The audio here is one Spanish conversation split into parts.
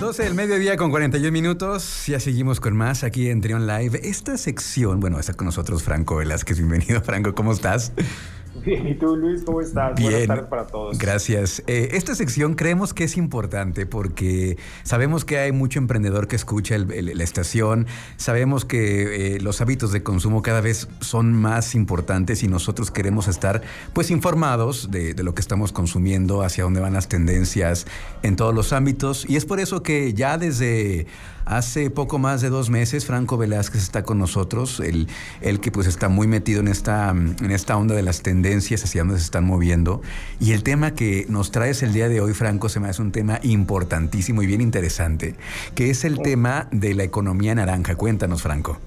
12 del mediodía con 41 minutos. Ya seguimos con más aquí en Trion Live. Esta sección, bueno, está con nosotros Franco Velázquez. Bienvenido, Franco. ¿Cómo estás? Bien, ¿y tú Luis cómo estás? Bien. Buenas tardes para todos. Gracias. Eh, esta sección creemos que es importante porque sabemos que hay mucho emprendedor que escucha el- el- la estación, sabemos que eh, los hábitos de consumo cada vez son más importantes y nosotros queremos estar pues informados de, de lo que estamos consumiendo, hacia dónde van las tendencias en todos los ámbitos y es por eso que ya desde hace poco más de dos meses Franco Velázquez está con nosotros, el, el que pues está muy metido en esta, en esta onda de las tendencias hacia dónde se están moviendo. Y el tema que nos traes el día de hoy, Franco, se me hace un tema importantísimo y bien interesante, que es el tema de la economía naranja. Cuéntanos, Franco.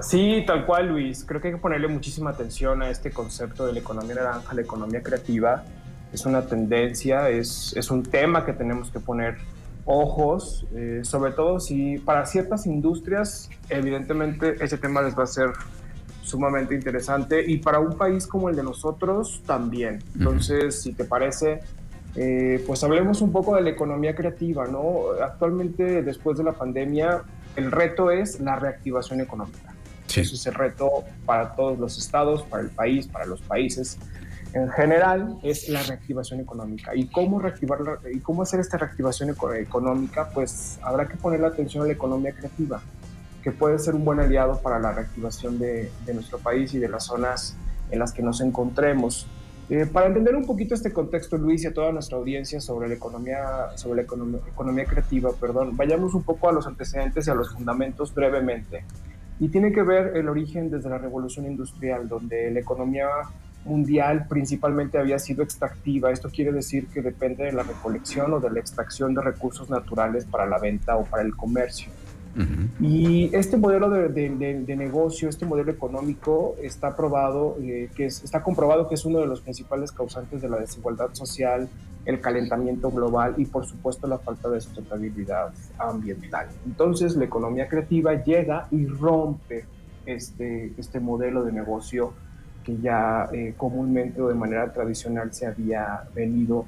Sí, tal cual Luis. Creo que hay que ponerle muchísima atención a este concepto de la economía naranja, la economía creativa. Es una tendencia, es, es un tema que tenemos que poner ojos, eh, sobre todo si para ciertas industrias, evidentemente ese tema les va a ser sumamente interesante y para un país como el de nosotros también. Entonces, si te parece, eh, pues hablemos un poco de la economía creativa, ¿no? Actualmente, después de la pandemia, el reto es la reactivación económica. Eso es el reto para todos los estados, para el país, para los países. En general, es la reactivación económica. ¿Y cómo, reactivar la- y cómo hacer esta reactivación eco- económica? Pues habrá que poner la atención a la economía creativa, que puede ser un buen aliado para la reactivación de, nuestro país y de las zonas en las que nos encontremos. Eh, para entender un poquito este contexto, Luis, y a toda nuestra audiencia sobre la economía, sobre la economía creativa, perdón, vayamos un poco a los antecedentes y a los fundamentos brevemente. Y tiene que ver el origen desde la revolución industrial, donde la economía mundial principalmente había sido extractiva. Esto quiere decir que depende de la recolección o de la extracción de recursos naturales para la venta o para el comercio. Y este modelo de, negocio, este modelo económico está probado, eh, que es- está comprobado que es uno de los principales causantes de la desigualdad social, el calentamiento global y por supuesto la falta de sustentabilidad ambiental. Entonces la economía creativa llega y rompe este, este modelo de negocio que ya eh, comúnmente o de manera tradicional se había venido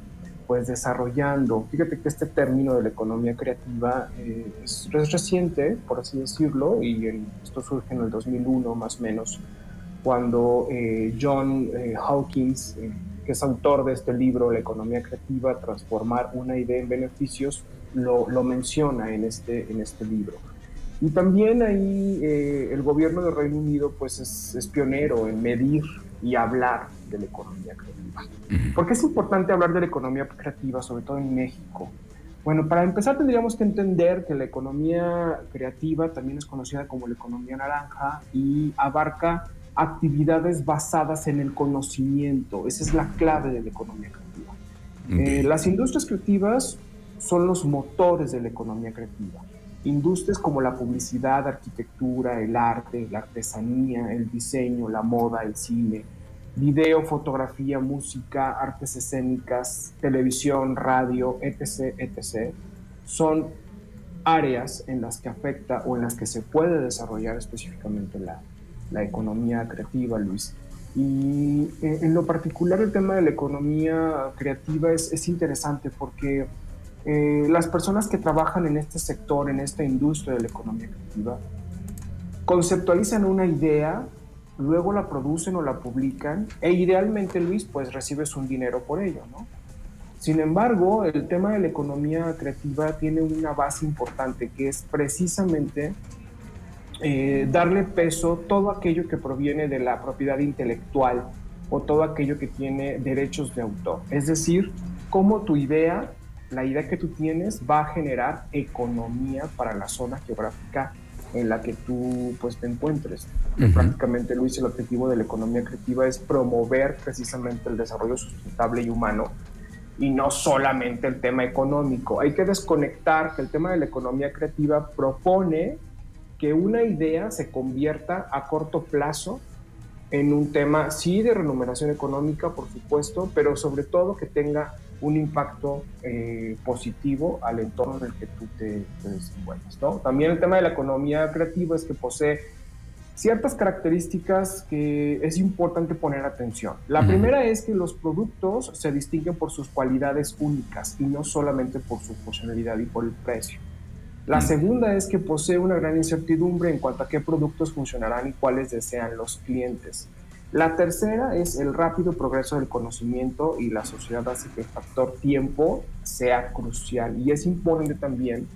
pues desarrollando. Fíjate que este término de la economía creativa eh, es, reciente, por así decirlo, y en- esto surge en el 2001 más o menos, cuando eh, John eh, Hawkins, eh, que es autor de este libro, La economía creativa, transformar una idea en beneficios, lo, lo menciona en este, en este libro. Y también ahí eh, el gobierno del Reino Unido pues es, es pionero en medir y hablar de la economía creativa. ¿Por qué es importante hablar de la economía creativa, sobre todo en México? Bueno, para empezar tendríamos que entender que la economía creativa también es conocida como la economía naranja y abarca actividades basadas en el conocimiento. Esa es la clave de la economía creativa. Eh, las industrias creativas son los motores de la economía creativa. Industrias como la publicidad, arquitectura, el arte, la artesanía, el diseño, la moda, el cine, video, fotografía, música, artes escénicas, televisión, radio, etc., etc., son áreas en las que afecta o en las que se puede desarrollar específicamente la, la economía creativa, Luis. Y eh, en lo particular el tema de la economía creativa es, es interesante porque eh, las personas que trabajan en este sector, en esta industria de la economía creativa, conceptualizan una idea, luego la producen o la publican e idealmente, Luis, pues recibes un dinero por ello, ¿no? Sin embargo, el tema de la economía creativa tiene una base importante que es precisamente eh, darle peso todo aquello que proviene de la propiedad intelectual o todo aquello que tiene derechos de autor. Es decir, cómo tu idea, la idea que tú tienes va a generar economía para la zona geográfica en la que tú pues te encuentres. Uh -huh. Prácticamente, Luis, el objetivo de la economía creativa es promover precisamente el desarrollo sustentable y humano y no solamente el tema económico. Hay que desconectar que el tema de la economía creativa propone que una idea se convierta a corto plazo en un tema, sí, de remuneración económica, por supuesto, pero sobre todo que tenga un impacto eh, positivo al entorno en el que tú te, te desenvuelves. ¿no? También el tema de la economía creativa es que posee ciertas características que es importante poner atención. La uh -huh. primera es que los productos se distinguen por sus cualidades únicas y no solamente por su funcionalidad y por el precio. La segunda es que posee una gran incertidumbre en cuanto a qué productos funcionarán y cuáles desean los clientes. La tercera es el rápido progreso del conocimiento y la sociedad hace que el factor tiempo sea crucial. Y es importante también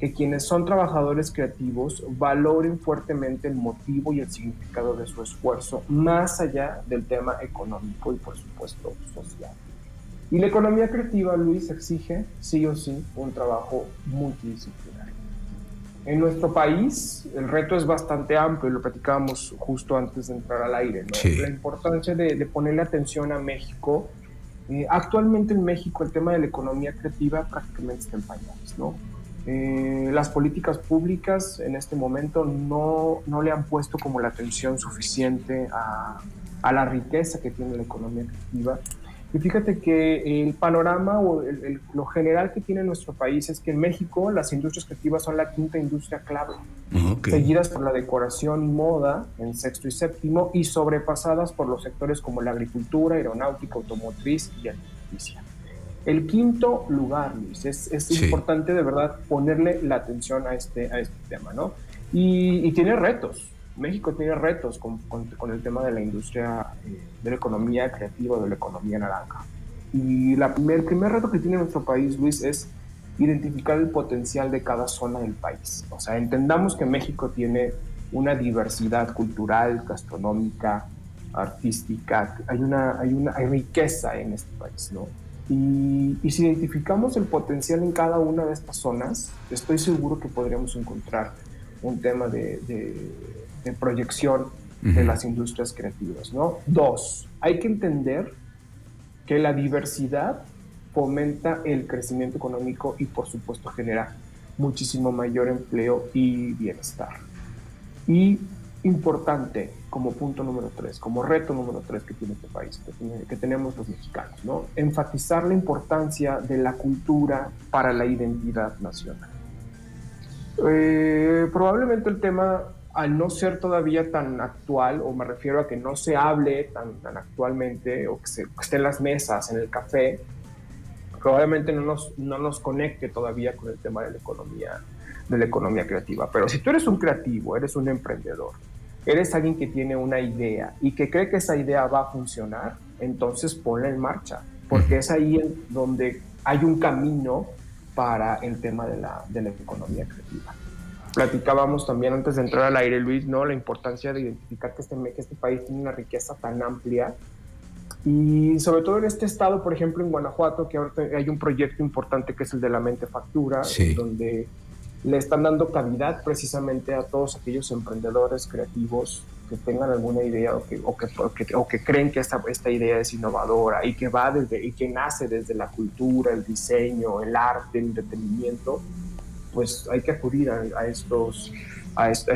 que quienes son trabajadores creativos valoren fuertemente el motivo y el significado de su esfuerzo, más allá del tema económico y por supuesto social. Y la economía creativa, Luis, exige sí o sí un trabajo multidisciplinario. En nuestro país el reto es bastante amplio, lo platicábamos justo antes de entrar al aire, La importancia de, ponerle atención a México. Eh, actualmente en México el tema de la economía creativa prácticamente está en pañales, ¿no? Eh, las políticas públicas en este momento no, no, le han puesto como la atención suficiente a, a la riqueza que tiene la economía creativa y fíjate que el panorama o lo general que tiene nuestro país es que en México las industrias creativas son la quinta industria clave, seguidas por la decoración y moda en sexto y séptimo y sobrepasadas por los sectores como la agricultura, aeronáutica, automotriz y alimenticia. El quinto lugar, Luis, es, es importante de verdad ponerle la atención a este, a este tema, ¿no? Y, y tiene retos, México tiene retos con, con, el tema de la industria, eh, de la economía creativa, de la economía naranja. Y la el primer reto que tiene nuestro país, Luis, es identificar el potencial de cada zona del país. O sea, entendamos que México tiene una diversidad cultural, gastronómica, artística, hay una, hay una hay riqueza en este país, ¿no? Y, y, si identificamos el potencial en cada una de estas zonas, estoy seguro que podríamos encontrar un tema de, de proyección de las industrias creativas. ¿no? Dos, hay que entender que la diversidad fomenta el crecimiento económico y por supuesto genera muchísimo mayor empleo y bienestar. Y importante como punto número tres, como reto número tres que tiene este país, que, tenemos los mexicanos, ¿no? enfatizar la importancia de la cultura para la identidad nacional. Eh, probablemente el tema al no ser todavía tan actual, o me refiero a que no se hable tan, tan actualmente, o que, se, esté en las mesas, en el café, probablemente no nos, no nos conecte todavía con el tema de la economía, de la economía creativa. Pero si tú eres un creativo, eres un emprendedor, eres alguien que tiene una idea y que cree que esa idea va a funcionar, entonces ponla en marcha, porque es ahí donde hay un camino para el tema de la, de la economía creativa platicábamos también antes de entrar al aire, Luis, ¿no? La importancia de identificar que este, que este país tiene una riqueza tan amplia. Y sobre todo en este estado, por ejemplo, en Guanajuato, que ahora hay un proyecto importante que es el de la mente factura, donde le están dando cavidad precisamente a todos aquellos emprendedores creativos que tengan alguna idea o que, o que, o que, creen que esta, esta idea es innovadora y que va desde y que nace desde la cultura, el diseño, el arte, el entretenimiento pues hay que acudir a, estos a este, a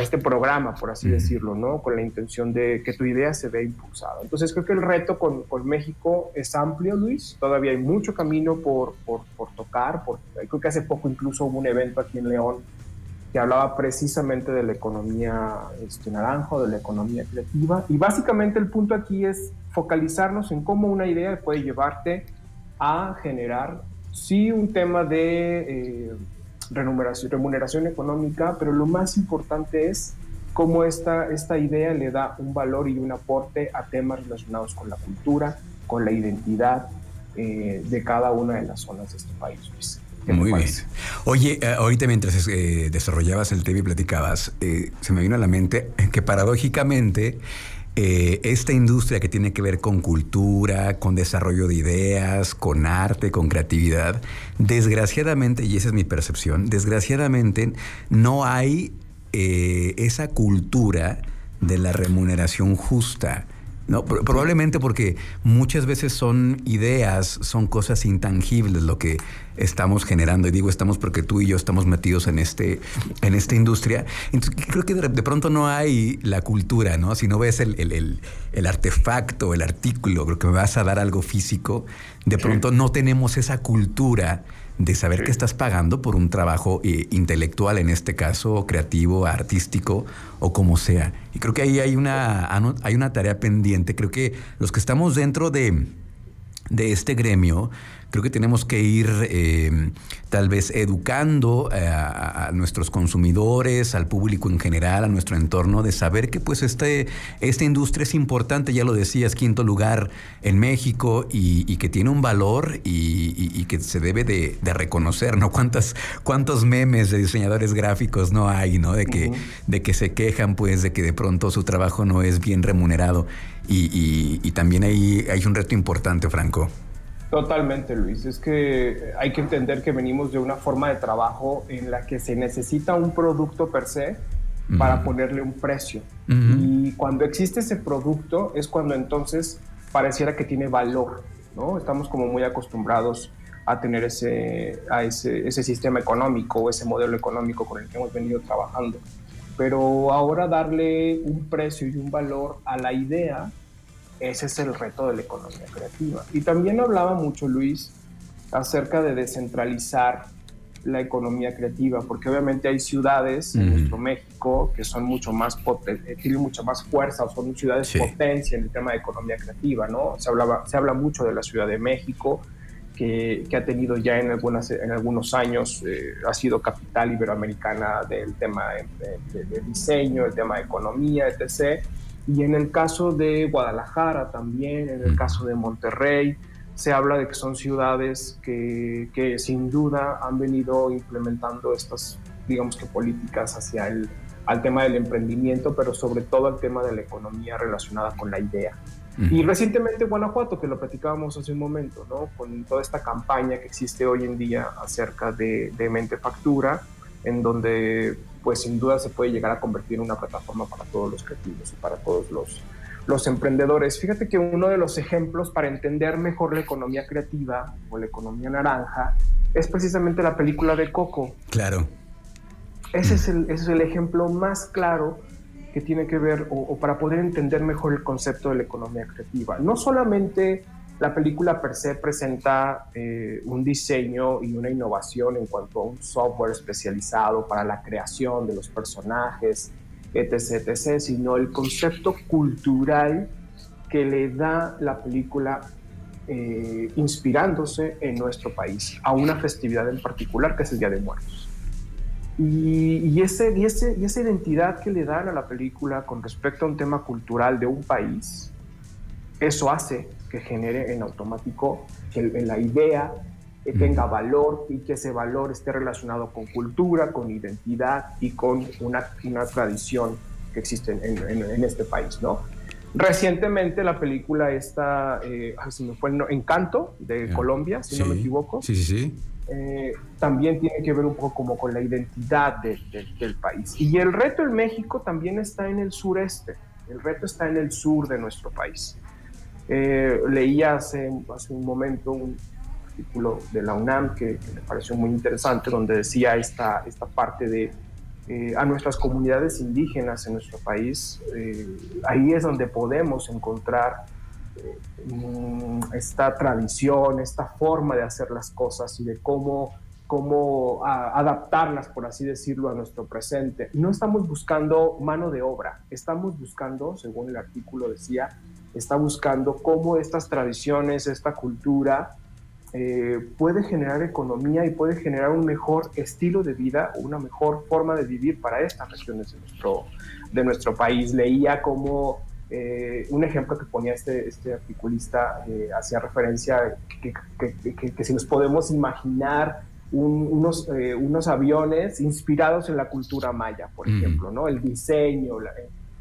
este, programa, por así decirlo, ¿no? Con la intención de que tu idea se vea impulsada. Entonces creo que el reto con, con México es amplio, Luis. Todavía hay mucho camino por, por, por tocar. Por, creo que hace poco incluso hubo un evento aquí en León que hablaba precisamente de la economía este, naranja, de la economía creativa. Y básicamente el punto aquí es focalizarnos en cómo una idea puede llevarte a generar, sí, un tema de... Eh, remuneración, remuneración económica, pero lo más importante es cómo esta, esta idea le da un valor y un aporte a temas relacionados con la cultura, con la identidad eh, de cada una de las zonas de este país. Muy bien. Oye, eh, ahorita mientras eh, desarrollabas el tema y platicabas, se me vino a la mente que paradójicamente eh, esta industria que tiene que ver con cultura, con desarrollo de ideas, con arte, con creatividad, desgraciadamente, y esa es mi percepción, desgraciadamente no hay eh, esa cultura de la remuneración justa. No, probablemente porque muchas veces son ideas, son cosas intangibles lo que estamos generando. Y digo estamos porque tú y yo estamos metidos en, este, en esta industria. Entonces creo que de, pronto no hay la cultura, ¿no? Si no ves el, el, el, artefacto, el artículo, creo que me vas a dar algo físico, de pronto no tenemos esa cultura de saber que estás pagando por un trabajo eh, intelectual, en este caso creativo, artístico o como sea. Y creo que ahí hay una, hay una tarea pendiente. Creo que los que estamos dentro de de este gremio, creo que tenemos que ir eh, tal vez educando eh, a, nuestros consumidores, al público en general, a nuestro entorno, de saber que pues este, esta industria es importante, ya lo decías, quinto lugar en México y, que tiene un valor y, que se debe de, reconocer, ¿no? ¿Cuántas, ¿Cuántos memes de diseñadores gráficos no hay, ¿no? De que, de que se quejan pues de que de pronto su trabajo no es bien remunerado y, también hay, hay un reto importante, Franco. Totalmente, Luis. Es que hay que entender que venimos de una forma de trabajo en la que se necesita un producto per se para ponerle un precio. Y cuando existe ese producto es cuando entonces pareciera que tiene valor, ¿no? Estamos como muy acostumbrados a tener ese, a ese, ese sistema económico o ese modelo económico con el que hemos venido trabajando. Pero ahora darle un precio y un valor a la idea ese es el reto de la economía creativa. Y también hablaba mucho Luis acerca de descentralizar la economía creativa, porque obviamente hay ciudades en nuestro México que son mucho más eh, tienen mucha más fuerza o son ciudades potencia en el tema de economía creativa, ¿no? Se, hablaba, se habla mucho de la Ciudad de México, que, que ha tenido ya en, algunas, en algunos años, eh, ha sido capital iberoamericana del tema de, de diseño, el tema de economía, etc. Y en el caso de Guadalajara también, en el caso de Monterrey, se habla de que son ciudades que, que, sin duda han venido implementando estas, digamos que políticas hacia el al tema del emprendimiento, pero sobre todo al tema de la economía relacionada con la idea. Y recientemente Guanajuato, que lo platicábamos hace un momento, ¿no? con toda esta campaña que existe hoy en día acerca de, de Mente Factura, en donde pues sin duda se puede llegar a convertir en una plataforma para todos los creativos y para todos los, los emprendedores. Fíjate que uno de los ejemplos para entender mejor la economía creativa o la economía naranja es precisamente la película de Coco. Claro. Ese es el, ese es el ejemplo más claro que tiene que ver o, para poder entender mejor el concepto de la economía creativa. No solamente la película per se presenta eh, un diseño y una innovación en cuanto a un software especializado para la creación de los personajes, etc., etc., sino el concepto cultural que le da la película eh, inspirándose en nuestro país a una festividad en particular que es el Día de Muertos. Y, ese, y, ese, y esa identidad que le dan a la película con respecto a un tema cultural de un país, eso hace que genere en automático que la idea tenga valor y que ese valor esté relacionado con cultura, con identidad y con una, una tradición que existe en, este país, ¿no? Recientemente la película esta, eh, se me fue el Encanto de Colombia, si no me equivoco. Sí, sí, sí. Eh, también tiene que ver un poco como con la identidad del país. Y el reto en México también está en el sureste, el reto está en el sur de nuestro país. Eh, leía hace, hace, un momento un artículo de la UNAM que, me pareció muy interesante, donde decía esta, esta parte de eh, a nuestras comunidades indígenas en nuestro país, eh, ahí es donde podemos encontrar mm, esta tradición, esta forma de hacer las cosas y de cómo cómo adaptarlas, por así decirlo, a nuestro presente. No estamos buscando mano de obra, estamos buscando, según el artículo decía, está buscando cómo estas tradiciones, esta cultura eh, puede generar economía y puede generar un mejor estilo de vida, una mejor forma de vivir para estas regiones de nuestro, de nuestro país. Leía como eh, un ejemplo que ponía este, este articulista eh, hacía referencia que, que, si nos podemos imaginar unos, unos aviones inspirados en la cultura maya, por ejemplo, ¿no? El diseño, la,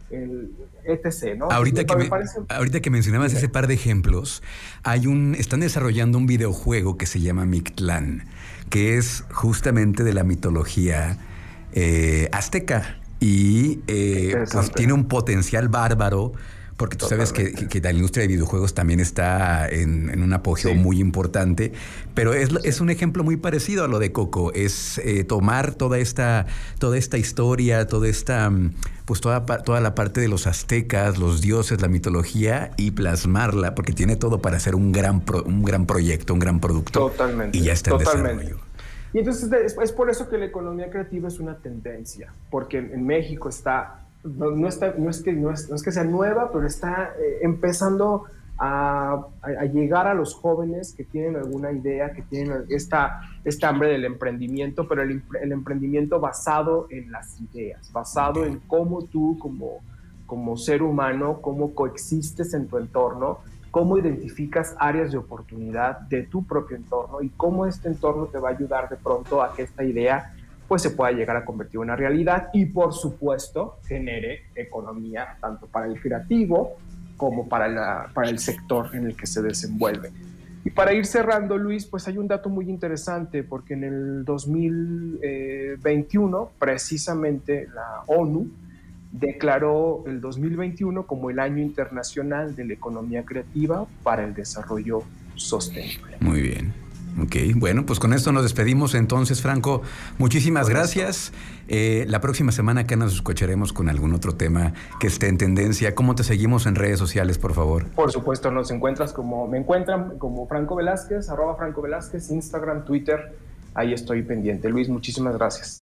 el etc. ¿no? Ahorita, que, ahorita que mencionabas ese par de ejemplos, hay un, están desarrollando un videojuego que se llama Mictlán, que es justamente de la mitología eh, azteca y eh, pues tiene un potencial bárbaro porque tú sabes que, la industria de videojuegos también está en, un apogeo muy importante, pero es, es, un ejemplo muy parecido a lo de Coco, es eh, tomar toda esta, toda esta historia, toda esta, mm, pues toda, toda la parte de los aztecas, los dioses, la mitología y plasmarla, porque tiene todo para hacer un gran, un gran proyecto, un gran producto. Totalmente. Y ya está en desarrollo. Y entonces es, por eso que la economía creativa es una tendencia, porque en México está no, está, no, es que, no, es, que sea nueva, pero está eh, empezando a, llegar a los jóvenes que tienen alguna idea, que tienen esta, esta hambre del emprendimiento, pero el, el, emprendimiento basado en las ideas, basado en cómo tú como, como ser humano, cómo coexistes en tu entorno, cómo identificas áreas de oportunidad de tu propio entorno y cómo este entorno te va a ayudar de pronto a que esta idea pues se pueda llegar a convertir en una realidad y por supuesto genere economía tanto para el creativo como para, para el sector en el que se desenvuelve. Y para ir cerrando, Luis, pues hay un dato muy interesante, porque en el 2021, precisamente la ONU declaró el 2021 como el año internacional de la economía creativa para el desarrollo sostenible. Muy bien. Ok, bueno, pues con esto nos despedimos entonces, Franco. Muchísimas gracias. Eh, la próxima semana acá nos escucharemos con algún otro tema que esté en tendencia. ¿Cómo te seguimos en redes sociales, por favor? Por supuesto, nos encuentras como, me encuentran como Franco Velázquez, arroba Franco Velázquez, Instagram, Twitter. Ahí estoy pendiente. Luis, muchísimas gracias.